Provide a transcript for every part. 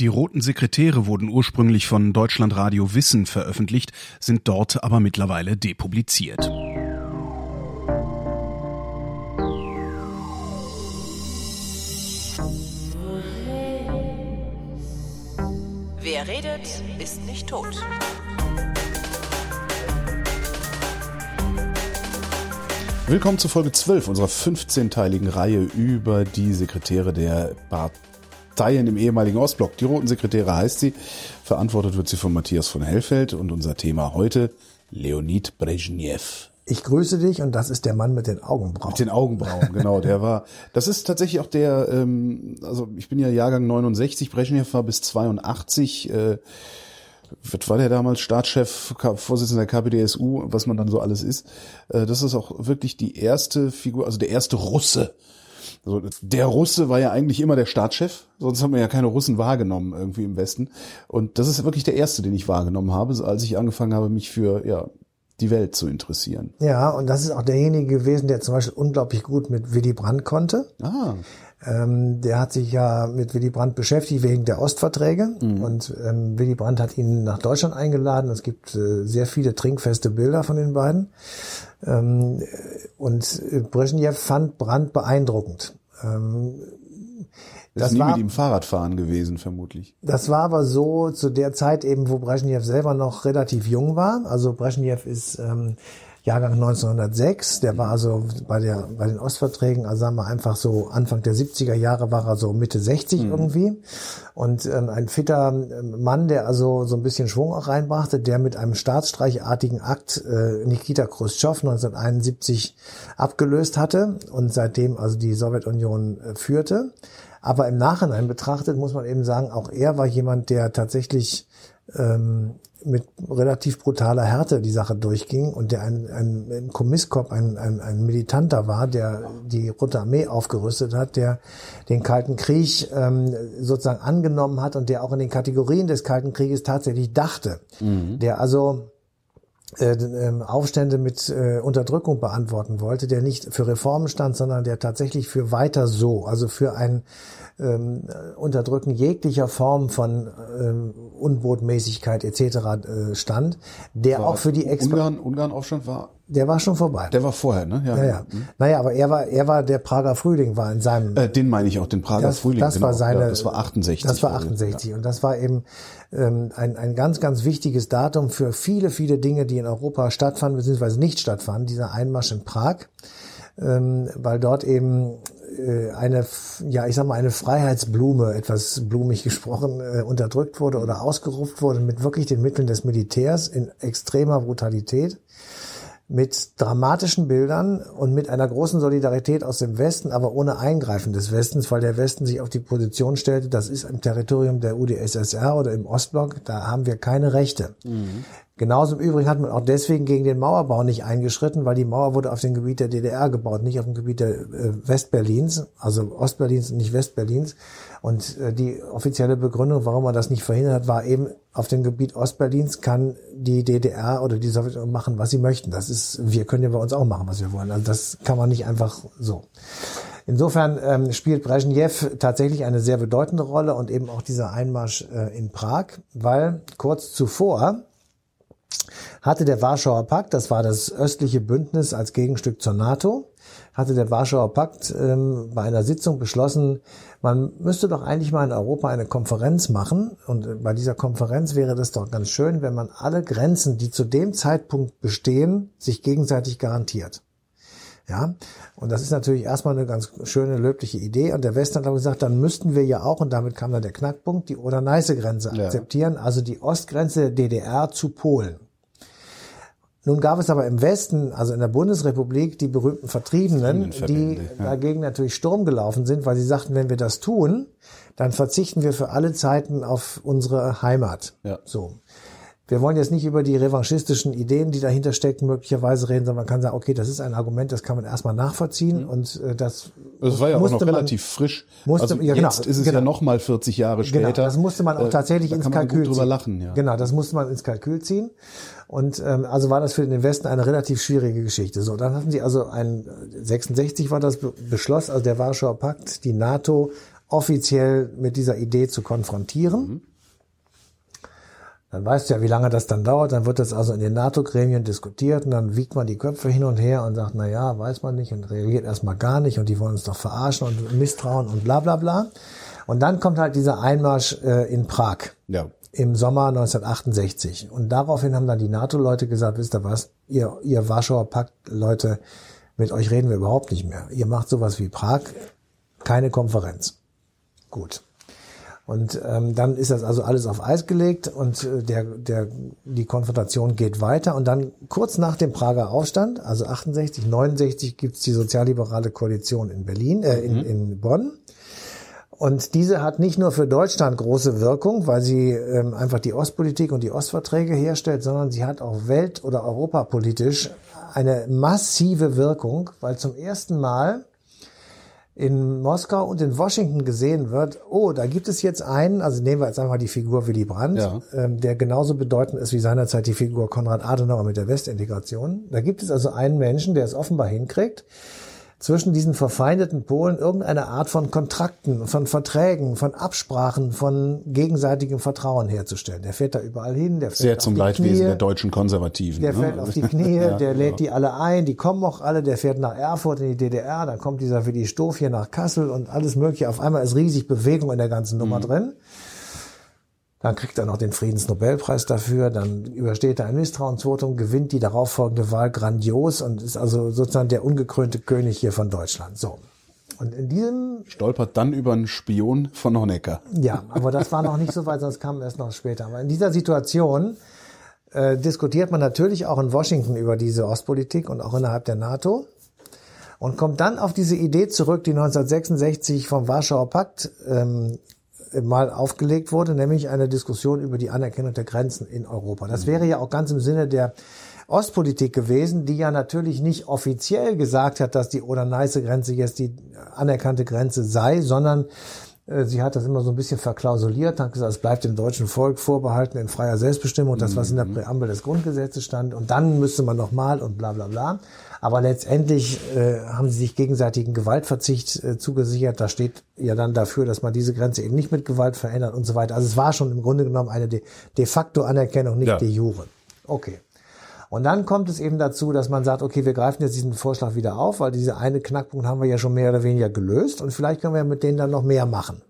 Die Roten Sekretäre wurden ursprünglich von Deutschlandradio Wissen veröffentlicht, sind dort aber mittlerweile depubliziert. Wer redet, ist nicht tot. Willkommen zu Folge 12 unserer 15-teiligen Reihe über die Sekretäre der Parteien im ehemaligen Ostblock. Die Roten Sekretäre heißt sie. Verantwortet wird sie von Matthias von Hellfeld und unser Thema heute Leonid Brezhnev. Ich grüße dich und das ist der Mann mit den Augenbrauen. Mit den Augenbrauen, genau. Der war, das ist tatsächlich auch der, ähm, also ich bin ja Jahrgang 69, Brezhnev war bis 82, äh, was war der damals Staatschef, Vorsitzender der KPDSU, was man dann so alles ist. Äh, das ist auch wirklich die erste Figur, also der erste Russe. Also der Russe war ja eigentlich immer der Staatschef, sonst haben wir ja keine Russen wahrgenommen irgendwie im Westen. Und das ist wirklich der erste, den ich wahrgenommen habe, als ich angefangen habe, mich für ja die Welt zu interessieren. Ja, und das ist auch derjenige gewesen, der zum Beispiel unglaublich gut mit Willy Brandt konnte. Ah. Ähm, der hat sich ja mit Willy Brandt beschäftigt wegen der Ostverträge mhm. und ähm, Willy Brandt hat ihn nach Deutschland eingeladen. Es gibt äh, sehr viele trinkfeste Bilder von den beiden. Ähm, und äh, Brezhnev fand Brandt beeindruckend. Ähm, das, das ist nie war, mit ihm Fahrradfahren gewesen, vermutlich. Das war aber so zu der Zeit eben, wo Brezhnev selber noch relativ jung war. Also Brezhnev ist ähm, Jahrgang 1906, der war also bei der bei den Ostverträgen, also sagen wir einfach so Anfang der 70er Jahre war er so Mitte 60 mhm. irgendwie und ähm, ein fitter ähm, Mann, der also so ein bisschen Schwung auch reinbrachte, der mit einem staatsstreichartigen Akt äh, Nikita Khrushchev 1971 abgelöst hatte und seitdem also die Sowjetunion äh, führte. Aber im Nachhinein betrachtet muss man eben sagen, auch er war jemand, der tatsächlich ähm, mit relativ brutaler Härte die Sache durchging und der ein, ein, ein Kommisskop, ein, ein, ein Militanter war, der die Rote Armee aufgerüstet hat, der den Kalten Krieg ähm, sozusagen angenommen hat und der auch in den Kategorien des Kalten Krieges tatsächlich dachte, mhm. der also Aufstände mit äh, Unterdrückung beantworten wollte, der nicht für Reformen stand, sondern der tatsächlich für weiter so, also für ein ähm, Unterdrücken jeglicher Form von ähm, Unbotmäßigkeit etc. Äh, stand, der war auch für die Expo Ungarn, Ungarn Aufstand war der war schon vorbei. Der war vorher, ne? Ja, ja. ja. Mhm. Naja, aber er war, er war der Prager Frühling, war in seinem. Äh, den meine ich auch, den Prager das, Frühling. Das genau. war seine. Ja, das war 68. Das war 68 ja. und das war eben ähm, ein, ein ganz, ganz wichtiges Datum für viele, viele Dinge, die in Europa stattfanden bzw. nicht stattfanden. Dieser Einmarsch in Prag, ähm, weil dort eben äh, eine, ja, ich sag mal, eine Freiheitsblume, etwas blumig gesprochen, äh, unterdrückt wurde oder ausgerufen wurde mit wirklich den Mitteln des Militärs in extremer Brutalität mit dramatischen Bildern und mit einer großen Solidarität aus dem Westen, aber ohne Eingreifen des Westens, weil der Westen sich auf die Position stellte, das ist im Territorium der UdSSR oder im Ostblock, da haben wir keine Rechte. Mhm. Genauso im Übrigen hat man auch deswegen gegen den Mauerbau nicht eingeschritten, weil die Mauer wurde auf dem Gebiet der DDR gebaut, nicht auf dem Gebiet der äh, Westberlins, also Ostberlins und nicht Westberlins. Und äh, die offizielle Begründung, warum man das nicht verhindert hat, war eben, auf dem Gebiet Ostberlins kann die DDR oder die Sowjetunion machen, was sie möchten. Das ist, wir können ja bei uns auch machen, was wir wollen. Also das kann man nicht einfach so. Insofern ähm, spielt Brezhnev tatsächlich eine sehr bedeutende Rolle und eben auch dieser Einmarsch äh, in Prag, weil kurz zuvor hatte der Warschauer Pakt, das war das östliche Bündnis als Gegenstück zur NATO, hatte der Warschauer Pakt ähm, bei einer Sitzung beschlossen, man müsste doch eigentlich mal in Europa eine Konferenz machen. Und bei dieser Konferenz wäre das doch ganz schön, wenn man alle Grenzen, die zu dem Zeitpunkt bestehen, sich gegenseitig garantiert. Ja, und das ist natürlich erstmal eine ganz schöne, löbliche Idee. Und der Westen hat gesagt, dann müssten wir ja auch, und damit kam dann der Knackpunkt, die Oder-Neiße-Grenze ja. akzeptieren, also die Ostgrenze der DDR zu Polen. Nun gab es aber im Westen, also in der Bundesrepublik, die berühmten Vertriebenen, die ja. dagegen natürlich Sturm gelaufen sind, weil sie sagten, wenn wir das tun, dann verzichten wir für alle Zeiten auf unsere Heimat. Ja. So. Wir wollen jetzt nicht über die revanchistischen Ideen, die dahinter stecken, möglicherweise reden, sondern man kann sagen, okay, das ist ein Argument, das kann man erstmal nachvollziehen mhm. und äh, das Das war ja auch noch relativ frisch. Musste, also ja, genau, jetzt ist es genau. ja noch mal 40 Jahre genau, später. Genau, das musste man auch äh, tatsächlich äh, ins Kalkül ziehen. lachen, ja. Genau, das musste man ins Kalkül ziehen. Und ähm, also war das für den Westen eine relativ schwierige Geschichte. So, dann hatten sie also ein 66 war das Beschluss, also der Warschauer Pakt, die NATO offiziell mit dieser Idee zu konfrontieren. Dann weißt du ja, wie lange das dann dauert. Dann wird das also in den NATO-Gremien diskutiert und dann wiegt man die Köpfe hin und her und sagt, na ja, weiß man nicht und reagiert erstmal gar nicht und die wollen uns doch verarschen und misstrauen und bla bla bla. Und dann kommt halt dieser Einmarsch äh, in Prag Ja. im Sommer 1968. Und daraufhin haben dann die NATO-Leute gesagt, wisst ihr was, ihr, ihr Warschauer Pakt-Leute, mit euch reden wir überhaupt nicht mehr. Ihr macht sowas wie Prag, keine Konferenz. Gut. Und ähm, dann ist das also alles auf Eis gelegt und äh, der, der, die Konfrontation geht weiter. Und dann kurz nach dem Prager Aufstand, also 68, 69, gibt's die sozialliberale Koalition in Berlin, äh, in, in Bonn. Und diese hat nicht nur für Deutschland große Wirkung, weil sie ähm, einfach die Ostpolitik und die Ostverträge herstellt, sondern sie hat auch welt- oder europapolitisch eine massive Wirkung, weil zum ersten Mal in Moskau und in Washington gesehen wird, oh, da gibt es jetzt einen, also nehmen wir jetzt einfach die Figur Willy Brandt, Ja. ähm, der genauso bedeutend ist wie seinerzeit die Figur Konrad Adenauer mit der Westintegration. Da gibt es also einen Menschen, der es offenbar hinkriegt, zwischen diesen verfeindeten Polen irgendeine Art von Kontrakten, von Verträgen, von Absprachen, von gegenseitigem Vertrauen herzustellen. Der fährt da überall hin, der fährt Sehr auf zum die Leidwesen Knie. der deutschen Konservativen. Der ne? fällt auf die Knie, Ja, der lädt ja. die alle ein, die kommen auch alle, der fährt nach Erfurt in die DDR, dann kommt dieser Willi Stoff hier nach Kassel und alles mögliche. Auf einmal ist riesig Bewegung in der ganzen Nummer Mhm. drin. Dann kriegt er noch den Friedensnobelpreis dafür, dann übersteht er ein Misstrauensvotum, gewinnt die darauffolgende Wahl grandios und ist also sozusagen der ungekrönte König hier von Deutschland. So. Und in diesem Stolpert dann über einen Spion von Honecker. ja, aber das war noch nicht so weit, sonst kam erst noch später. Aber in dieser Situation äh, diskutiert man natürlich auch in Washington über diese Ostpolitik und auch innerhalb der NATO und kommt dann auf diese Idee zurück, die 1966 vom Warschauer Pakt ähm, mal aufgelegt wurde, nämlich eine Diskussion über die Anerkennung der Grenzen in Europa. Das wäre ja auch ganz im Sinne der Ostpolitik gewesen, die ja natürlich nicht offiziell gesagt hat, dass die Oder-Neiße-Grenze jetzt die anerkannte Grenze sei, sondern sie hat das immer so ein bisschen verklausuliert, hat gesagt, es bleibt dem deutschen Volk vorbehalten in freier Selbstbestimmung, das, was in der Präambel des Grundgesetzes stand, und dann müsste man nochmal und bla bla bla. Aber letztendlich äh, haben sie sich gegenseitigen Gewaltverzicht äh, zugesichert. Da steht ja dann dafür, dass man diese Grenze eben nicht mit Gewalt verändert und so weiter. Also es war schon im Grunde genommen eine de, de facto Anerkennung, nicht Ja. de jure. Okay. Und dann kommt es eben dazu, dass man sagt, okay, wir greifen jetzt diesen Vorschlag wieder auf, weil diese eine Knackpunkt haben wir ja schon mehr oder weniger gelöst und vielleicht können wir mit denen dann noch mehr machen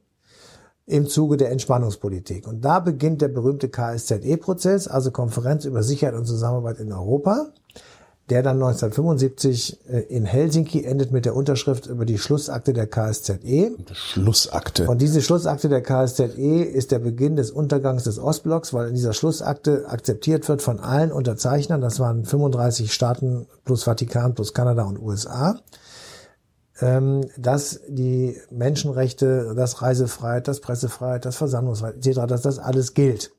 im Zuge der Entspannungspolitik. Und da beginnt der berühmte KSZE-Prozess, also Konferenz über Sicherheit und Zusammenarbeit in Europa, der dann 1975 äh, in Helsinki endet mit der Unterschrift über die Schlussakte der KSZE. Schlussakte. Und diese Schlussakte der KSZE ist der Beginn des Untergangs des Ostblocks, weil in dieser Schlussakte akzeptiert wird von allen Unterzeichnern, das waren 35 Staaten plus Vatikan plus Kanada und USA, ähm, dass die Menschenrechte, das Reisefreiheit, das Pressefreiheit, das Versammlungsfreiheit etc., dass das alles gilt.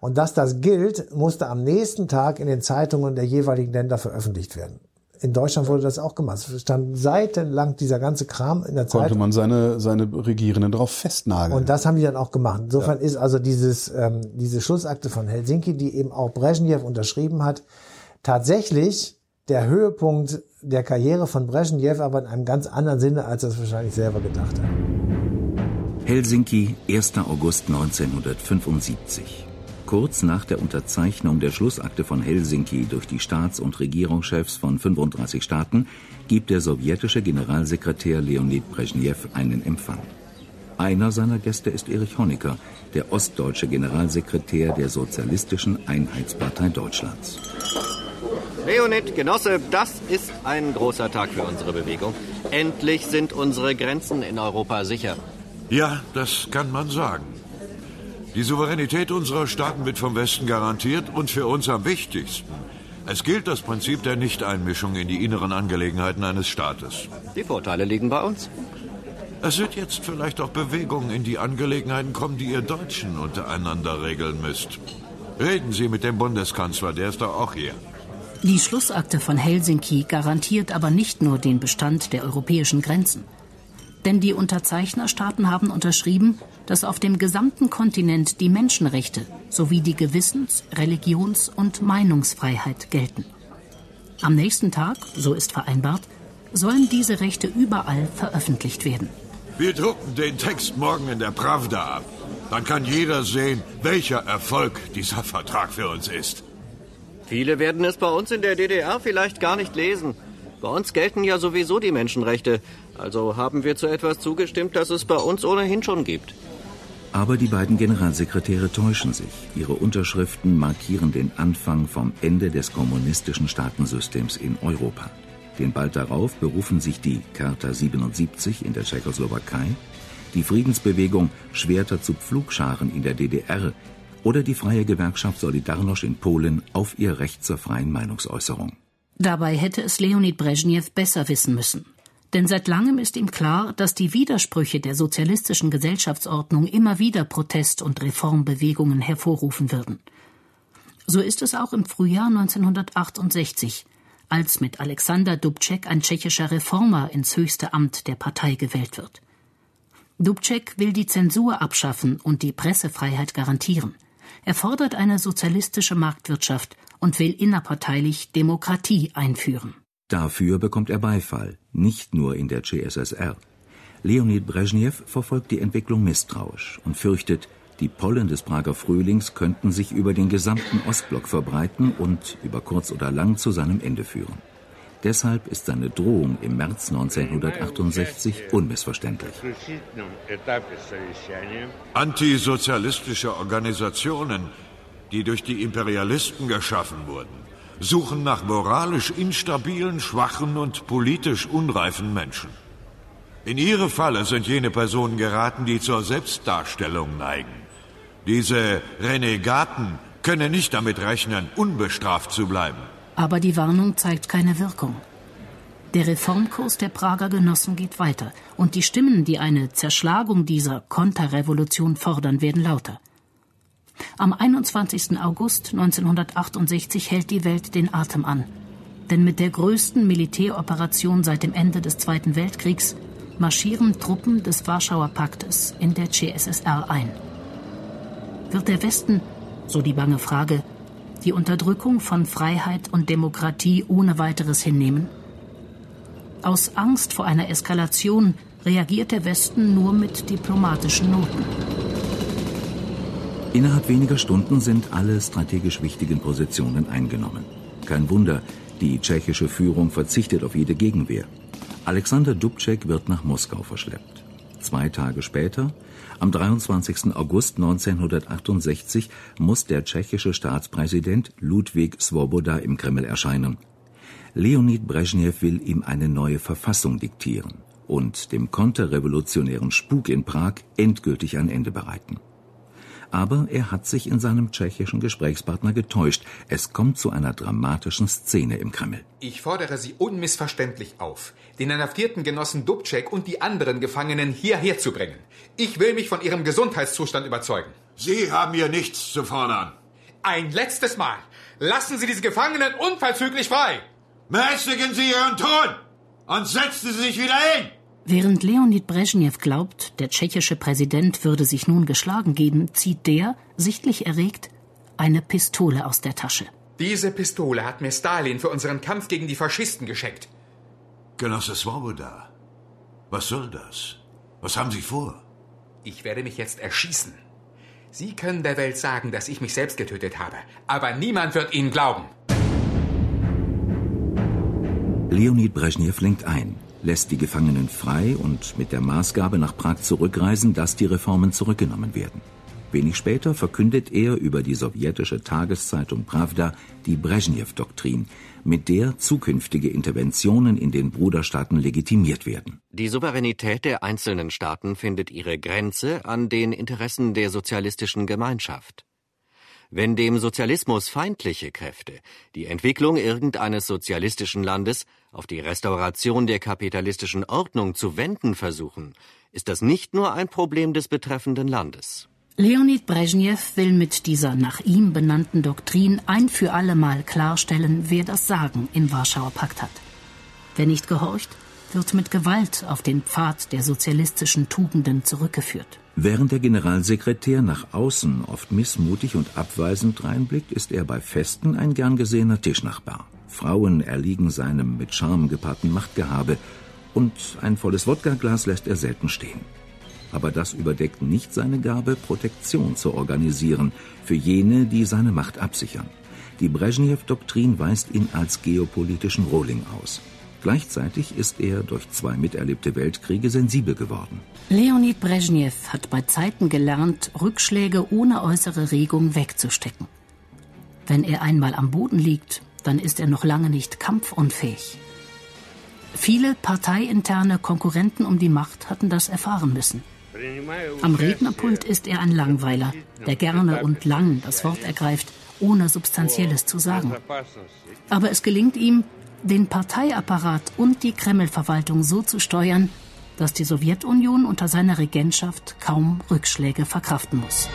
Und dass das gilt, musste am nächsten Tag in den Zeitungen der jeweiligen Länder veröffentlicht werden. In Deutschland wurde das auch gemacht. Es stand seitenlang dieser ganze Kram in der Konnte Zeitung. man seine, seine Regierenden drauf festnageln. Und das haben die dann auch gemacht. Insofern ist also dieses, ähm, diese Schlussakte von Helsinki, die eben auch Brezhnev unterschrieben hat, tatsächlich der Höhepunkt der Karriere von Brezhnev, aber in einem ganz anderen Sinne, als er es wahrscheinlich selber gedacht hat. Helsinki, 1. August 1975. Kurz nach der Unterzeichnung der Schlussakte von Helsinki durch die Staats- und Regierungschefs von 35 Staaten gibt der sowjetische Generalsekretär Leonid Brezhnev einen Empfang. Einer seiner Gäste ist Erich Honecker, der ostdeutsche Generalsekretär der Sozialistischen Einheitspartei Deutschlands. Leonid, Genosse, das ist ein großer Tag für unsere Bewegung. Endlich sind unsere Grenzen in Europa sicher. Ja, das kann man sagen. Die Souveränität unserer Staaten wird vom Westen garantiert und für uns am wichtigsten. Es gilt das Prinzip der Nichteinmischung in die inneren Angelegenheiten eines Staates. Die Vorteile liegen bei uns. Es wird jetzt vielleicht auch Bewegungen in die Angelegenheiten kommen, die ihr Deutschen untereinander regeln müsst. Reden Sie mit dem Bundeskanzler, der ist doch auch hier. Die Schlussakte von Helsinki garantiert aber nicht nur den Bestand der europäischen Grenzen. Denn die Unterzeichnerstaaten haben unterschrieben, dass auf dem gesamten Kontinent die Menschenrechte sowie die Gewissens-, Religions- und Meinungsfreiheit gelten. Am nächsten Tag, so ist vereinbart, sollen diese Rechte überall veröffentlicht werden. Wir drucken den Text morgen in der Pravda ab. Dann kann jeder sehen, welcher Erfolg dieser Vertrag für uns ist. Viele werden es bei uns in der DDR vielleicht gar nicht lesen. Bei uns gelten ja sowieso die Menschenrechte. Also haben wir zu etwas zugestimmt, das es bei uns ohnehin schon gibt. Aber die beiden Generalsekretäre täuschen sich. Ihre Unterschriften markieren den Anfang vom Ende des kommunistischen Staatensystems in Europa. Denn bald darauf berufen sich die Charta 77 in der Tschechoslowakei, die Friedensbewegung Schwerter zu Pflugscharen in der DDR oder die freie Gewerkschaft Solidarność in Polen auf ihr Recht zur freien Meinungsäußerung. Dabei hätte es Leonid Brezhnev besser wissen müssen. Denn seit langem ist ihm klar, dass die Widersprüche der sozialistischen Gesellschaftsordnung immer wieder Protest- und Reformbewegungen hervorrufen würden. So ist es auch im Frühjahr 1968, als mit Alexander Dubček ein tschechischer Reformer ins höchste Amt der Partei gewählt wird. Dubček will die Zensur abschaffen und die Pressefreiheit garantieren. Er fordert eine sozialistische Marktwirtschaft und will innerparteilich Demokratie einführen. Dafür bekommt er Beifall, nicht nur in der CSSR. Leonid Brezhnev verfolgt die Entwicklung misstrauisch und fürchtet, die Pollen des Prager Frühlings könnten sich über den gesamten Ostblock verbreiten und über kurz oder lang zu seinem Ende führen. Deshalb ist seine Drohung im März 1968 unmissverständlich. Antisozialistische Organisationen, die durch die Imperialisten geschaffen wurden, suchen nach moralisch instabilen, schwachen und politisch unreifen Menschen. In ihre Falle sind jene Personen geraten, die zur Selbstdarstellung neigen. Diese Renegaten können nicht damit rechnen, unbestraft zu bleiben. Aber die Warnung zeigt keine Wirkung. Der Reformkurs der Prager Genossen geht weiter und die Stimmen, die eine Zerschlagung dieser Konterrevolution fordern, werden lauter. Am 21. August 1968 hält die Welt den Atem an. Denn mit der größten Militäroperation seit dem Ende des Zweiten Weltkriegs marschieren Truppen des Warschauer Paktes in der CSSR ein. Wird der Westen, so die bange Frage, die Unterdrückung von Freiheit und Demokratie ohne weiteres hinnehmen? Aus Angst vor einer Eskalation reagiert der Westen nur mit diplomatischen Noten. Innerhalb weniger Stunden sind alle strategisch wichtigen Positionen eingenommen. Kein Wunder, die tschechische Führung verzichtet auf jede Gegenwehr. Alexander Dubček wird nach Moskau verschleppt. Zwei Tage später, am 23. August 1968, muss der tschechische Staatspräsident Ludwig Svoboda im Kreml erscheinen. Leonid Brezhnev will ihm eine neue Verfassung diktieren und dem konterrevolutionären Spuk in Prag endgültig ein Ende bereiten. Aber er hat sich in seinem tschechischen Gesprächspartner getäuscht. Es kommt zu einer dramatischen Szene im Kreml. Ich fordere Sie unmissverständlich auf, den inhaftierten Genossen Dubček und die anderen Gefangenen hierher zu bringen. Ich will mich von Ihrem Gesundheitszustand überzeugen. Sie haben hier nichts zu fordern. Ein letztes Mal. Lassen Sie diese Gefangenen unverzüglich frei. Mäßigen Sie Ihren Ton und setzen Sie sich wieder hin. Während Leonid Brezhnev glaubt, der tschechische Präsident würde sich nun geschlagen geben, zieht der, sichtlich erregt, eine Pistole aus der Tasche. Diese Pistole hat mir Stalin für unseren Kampf gegen die Faschisten geschenkt. Genosse Svoboda, was soll das? Was haben Sie vor? Ich werde mich jetzt erschießen. Sie können der Welt sagen, dass ich mich selbst getötet habe, aber niemand wird Ihnen glauben. Leonid Brezhnev lenkt ein lässt die Gefangenen frei und mit der Maßgabe nach Prag zurückreisen, dass die Reformen zurückgenommen werden. Wenig später verkündet er über die sowjetische Tageszeitung Pravda die Brezhnev-Doktrin, mit der zukünftige Interventionen in den Bruderstaaten legitimiert werden. Die Souveränität der einzelnen Staaten findet ihre Grenze an den Interessen der sozialistischen Gemeinschaft. Wenn dem Sozialismus feindliche Kräfte die Entwicklung irgendeines sozialistischen Landes auf die Restauration der kapitalistischen Ordnung zu wenden versuchen, ist das nicht nur ein Problem des betreffenden Landes. Leonid Brezhnev will mit dieser nach ihm benannten Doktrin ein für allemal klarstellen, wer das Sagen im Warschauer Pakt hat. Wer nicht gehorcht, wird mit Gewalt auf den Pfad der sozialistischen Tugenden zurückgeführt. Während der Generalsekretär nach außen oft missmutig und abweisend reinblickt, ist er bei Festen ein gern gesehener Tischnachbar. Frauen erliegen seinem mit Charme gepaarten Machtgehabe Und ein volles Wodkaglas lässt er selten stehen. Aber das überdeckt nicht seine Gabe, Protektion zu organisieren für jene, die seine Macht absichern. Die Brezhnev-Doktrin weist ihn als geopolitischen Rohling aus. Gleichzeitig ist er durch zwei miterlebte Weltkriege sensibel geworden. Leonid Brezhnev hat bei Zeiten gelernt, Rückschläge ohne äußere Regung wegzustecken. Wenn er einmal am Boden liegt, dann ist er noch lange nicht kampfunfähig. Viele parteiinterne Konkurrenten um die Macht hatten das erfahren müssen. Am Rednerpult ist er ein Langweiler, der gerne und lang das Wort ergreift, ohne Substanzielles zu sagen. Aber es gelingt ihm, den Parteiapparat und die Kreml-Verwaltung so zu steuern, dass die Sowjetunion unter seiner Regentschaft kaum Rückschläge verkraften muss.